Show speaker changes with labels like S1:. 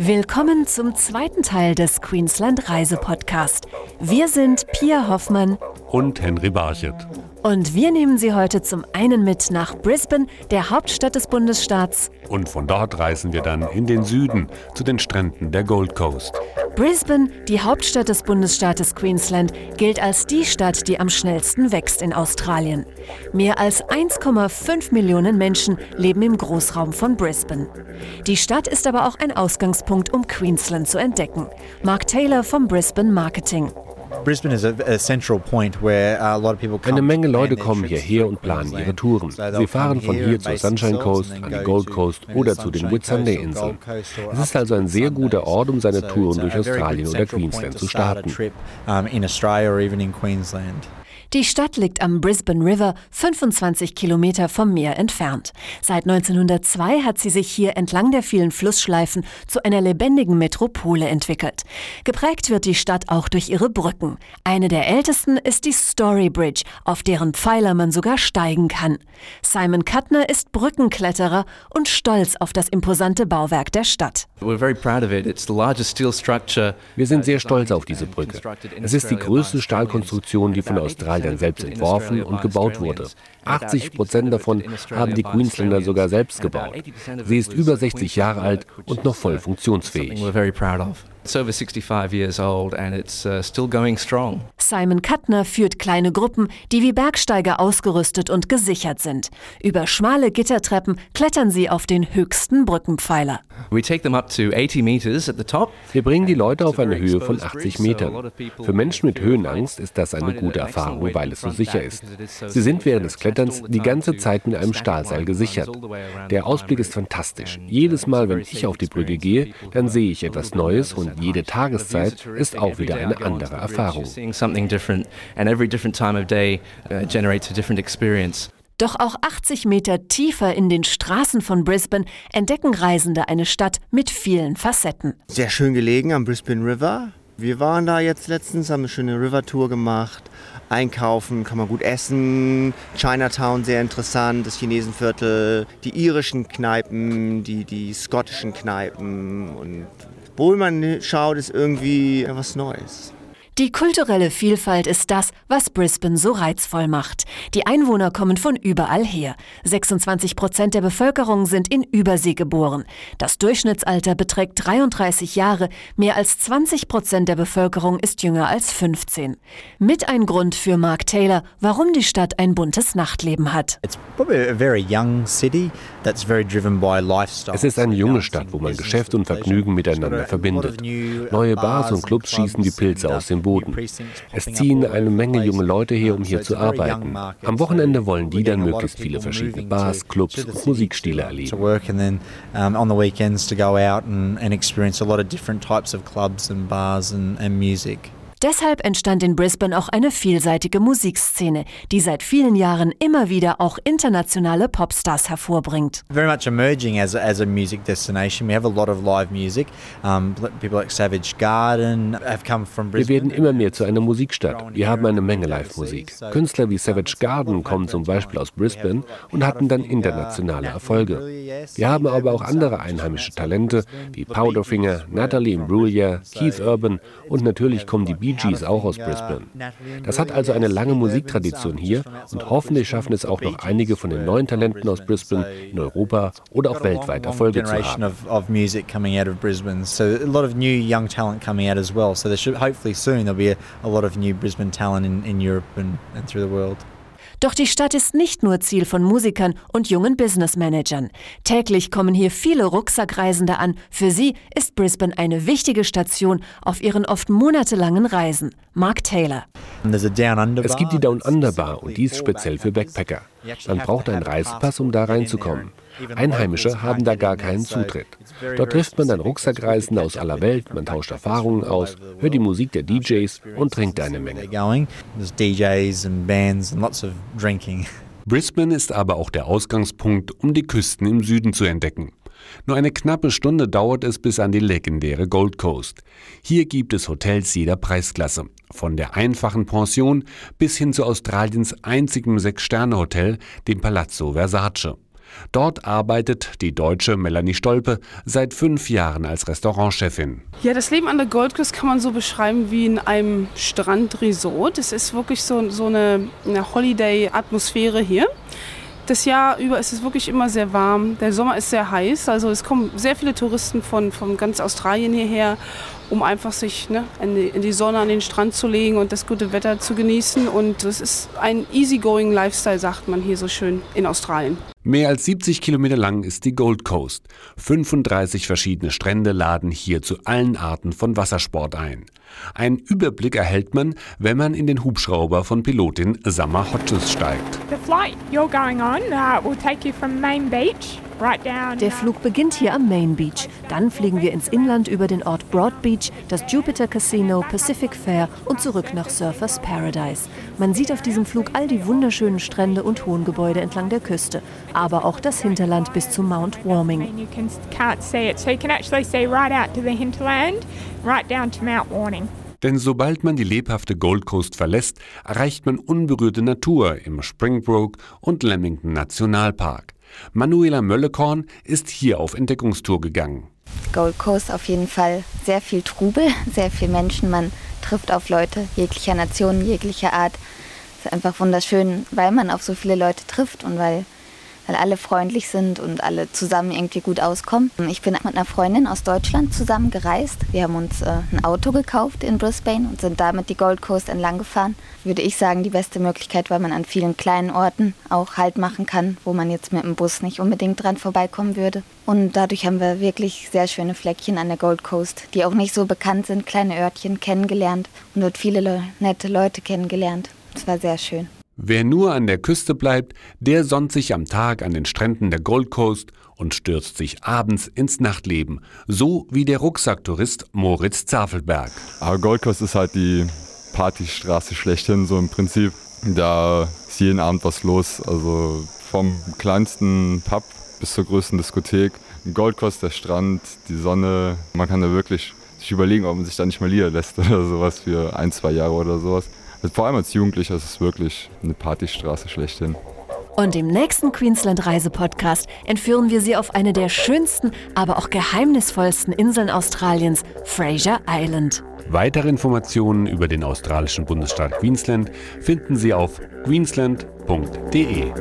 S1: Willkommen zum zweiten Teil des Queensland Reisepodcast. Wir sind Pia Hoffmann
S2: und Henry Barchet.
S1: Und wir nehmen Sie heute zum einen mit nach Brisbane, der Hauptstadt des Bundesstaats.
S2: Und von dort reisen wir dann in den Süden zu den Stränden der Gold Coast.
S1: Brisbane, die Hauptstadt des Bundesstaates Queensland, gilt als die Stadt, die am schnellsten wächst in Australien. Mehr als 1,5 Millionen Menschen leben im Großraum von Brisbane. Die Stadt ist aber auch ein Ausgangspunkt, um Queensland zu entdecken. Mark Taylor vom Brisbane Marketing.
S3: Eine Menge Leute kommen hierher und planen ihre Touren. Sie fahren von hier zur Sunshine Coast, an die Gold Coast oder zu den Whitsunday-Inseln. Es ist also ein sehr guter Ort, um seine Touren durch Australien oder Queensland zu starten.
S1: Die Stadt liegt am Brisbane River, 25 Kilometer vom Meer entfernt. Seit 1902 hat sie sich hier entlang der vielen Flussschleifen zu einer lebendigen Metropole entwickelt. Geprägt wird die Stadt auch durch ihre Brücken. Eine der ältesten ist die Story Bridge, auf deren Pfeiler man sogar steigen kann. Simon Kuttner ist Brückenkletterer und stolz auf das imposante Bauwerk der Stadt.
S3: Wir sind sehr stolz auf diese Brücke. Es ist die größte Stahlkonstruktion, die von Australien Australien selbst entworfen und gebaut wurde. 80 Prozent davon haben die Queenslander sogar selbst gebaut. Sie ist über 60 Jahre alt und noch voll funktionsfähig. It's over 65 years old and it's uh, still going strong.
S1: Simon Kuttner führt kleine Gruppen, die wie Bergsteiger ausgerüstet und gesichert sind. Über schmale Gittertreppen klettern sie auf den höchsten Brückenpfeiler.
S3: Wir bringen die Leute auf eine Höhe von 80 Metern. Für Menschen mit Höhenangst ist das eine gute Erfahrung, weil es so sicher ist. Sie sind während des Kletterns die ganze Zeit mit einem Stahlseil gesichert. Der Ausblick ist fantastisch. Jedes Mal, wenn ich auf die Brücke gehe, dann sehe ich etwas Neues und jede Tageszeit ist auch wieder eine andere Erfahrung.
S1: Doch auch 80 Meter tiefer in den Straßen von Brisbane entdecken Reisende eine Stadt mit vielen Facetten.
S4: Sehr schön gelegen am Brisbane River. Wir waren da jetzt letztens, haben eine schöne River-Tour gemacht. Einkaufen, kann man gut essen. Chinatown sehr interessant, das Chinesenviertel, die irischen Kneipen, die, die skottischen Kneipen und wo man schaut, ist irgendwie was Neues.
S1: Die kulturelle Vielfalt ist das, was Brisbane so reizvoll macht. Die Einwohner kommen von überall her. 26 Prozent der Bevölkerung sind in Übersee geboren. Das Durchschnittsalter beträgt 33 Jahre. Mehr als 20 Prozent der Bevölkerung ist jünger als 15. Mit ein Grund für Mark Taylor, warum die Stadt ein buntes Nachtleben hat.
S3: Es ist eine junge Stadt, wo man Geschäft und Vergnügen miteinander verbindet. Neue Bars und Clubs schießen die Pilze aus dem Boden. Es ziehen eine Menge junge Leute her, um hier zu arbeiten. Am Wochenende wollen die dann möglichst viele verschiedene Bars, Clubs und Musikstile erleben.
S1: Deshalb entstand in Brisbane auch eine vielseitige Musikszene, die seit vielen Jahren immer wieder auch internationale Popstars hervorbringt.
S5: Very much emerging as a, as a music destination. We have a lot of live music. Um, people like Savage Garden have come from
S3: Brisbane. Wir werden immer mehr zu einer Musikstadt. Wir haben eine Menge Live-Musik. Künstler wie Savage Garden kommen zum Beispiel aus Brisbane und hatten dann internationale Erfolge. Wir haben aber auch andere einheimische Talente wie Powderfinger, Natalie Imbruglia, Keith Urban und natürlich kommen die Beatles Bee Gees auch aus Brisbane. Das hat also eine lange Musiktradition hier und hoffentlich schaffen es auch noch einige von den neuen Talenten aus Brisbane in Europa oder auch weltweit Erfolge zu haben.
S5: So a lot of new young talent coming out as well. So there should hopefully soon there'll be a, a lot of new Brisbane talent in, in Europe and, and through the world.
S1: Doch die Stadt ist nicht nur Ziel von Musikern und jungen Businessmanagern. Täglich kommen hier viele Rucksackreisende an. Für sie ist Brisbane eine wichtige Station auf ihren oft monatelangen Reisen. Mark Taylor.
S3: Es gibt die Down Under Bar und die ist speziell für Backpacker. Man braucht einen Reisepass, um da reinzukommen. Einheimische haben da gar keinen Zutritt. Dort trifft man dann Rucksackreisende aus aller Welt, man tauscht Erfahrungen aus, hört die Musik der DJs und trinkt eine Menge.
S2: Brisbane ist aber auch der Ausgangspunkt, um die Küsten im Süden zu entdecken. Nur eine knappe Stunde dauert es bis an die legendäre Gold Coast. Hier gibt es Hotels jeder Preisklasse, von der einfachen Pension bis hin zu Australiens einzigem Sechs-Sterne-Hotel, dem Palazzo Versace. Dort arbeitet die deutsche Melanie Stolpe seit fünf Jahren als Restaurantchefin.
S6: Ja, das Leben an der Gold Coast kann man so beschreiben wie in einem Strandresort. Es ist wirklich so, so eine, eine Holiday-Atmosphäre hier. Das Jahr über ist es wirklich immer sehr warm. Der Sommer ist sehr heiß. Also es kommen sehr viele Touristen von, von ganz Australien hierher, um einfach sich ne, in, die, in die Sonne an den Strand zu legen und das gute Wetter zu genießen. Und es ist ein easygoing Lifestyle, sagt man hier so schön in Australien.
S2: Mehr als 70 Kilometer lang ist die Gold Coast. 35 verschiedene Strände laden hier zu allen Arten von Wassersport ein. Einen Überblick erhält man, wenn man in den Hubschrauber von Pilotin Summer Hodges steigt.
S7: The flight you're going on will take you from Main Beach
S1: der Flug beginnt hier am Main Beach. Dann fliegen wir ins Inland über den Ort Broad Beach, das Jupiter Casino, Pacific Fair und zurück nach Surfers Paradise. Man sieht auf diesem Flug all die wunderschönen Strände und hohen Gebäude entlang der Küste, aber auch das Hinterland bis zu Mount Warming.
S2: Denn sobald man die lebhafte Gold Coast verlässt, erreicht man unberührte Natur im Springbrook und Lamington Nationalpark. Manuela Möllekorn ist hier auf Entdeckungstour gegangen.
S8: Gold Coast auf jeden Fall sehr viel Trubel, sehr viel Menschen. Man trifft auf Leute jeglicher Nation, jeglicher Art. Es ist einfach wunderschön, weil man auf so viele Leute trifft und weil weil alle freundlich sind und alle zusammen irgendwie gut auskommen. Ich bin mit einer Freundin aus Deutschland zusammen gereist. Wir haben uns äh, ein Auto gekauft in Brisbane und sind damit die Gold Coast entlang gefahren. Würde ich sagen, die beste Möglichkeit, weil man an vielen kleinen Orten auch Halt machen kann, wo man jetzt mit dem Bus nicht unbedingt dran vorbeikommen würde. Und dadurch haben wir wirklich sehr schöne Fleckchen an der Gold Coast, die auch nicht so bekannt sind, kleine Örtchen kennengelernt und dort viele le nette Leute kennengelernt. Es war sehr schön.
S2: Wer nur an der Küste bleibt, der sonnt sich am Tag an den Stränden der Gold Coast und stürzt sich abends ins Nachtleben, so wie der Rucksacktourist Moritz Zafelberg.
S9: Aber Gold Coast ist halt die Partystraße schlechthin, so im Prinzip. Da ist jeden Abend was los, also vom kleinsten Pub bis zur größten Diskothek. Gold Coast, der Strand, die Sonne, man kann da wirklich sich überlegen, ob man sich da nicht mal lässt oder sowas für ein, zwei Jahre oder sowas. Also vor allem als Jugendlicher ist es wirklich eine Partystraße schlechthin.
S1: Und im nächsten Queensland Reise Podcast entführen wir Sie auf eine der schönsten, aber auch geheimnisvollsten Inseln Australiens, Fraser Island.
S2: Weitere Informationen über den australischen Bundesstaat Queensland finden Sie auf queensland.de.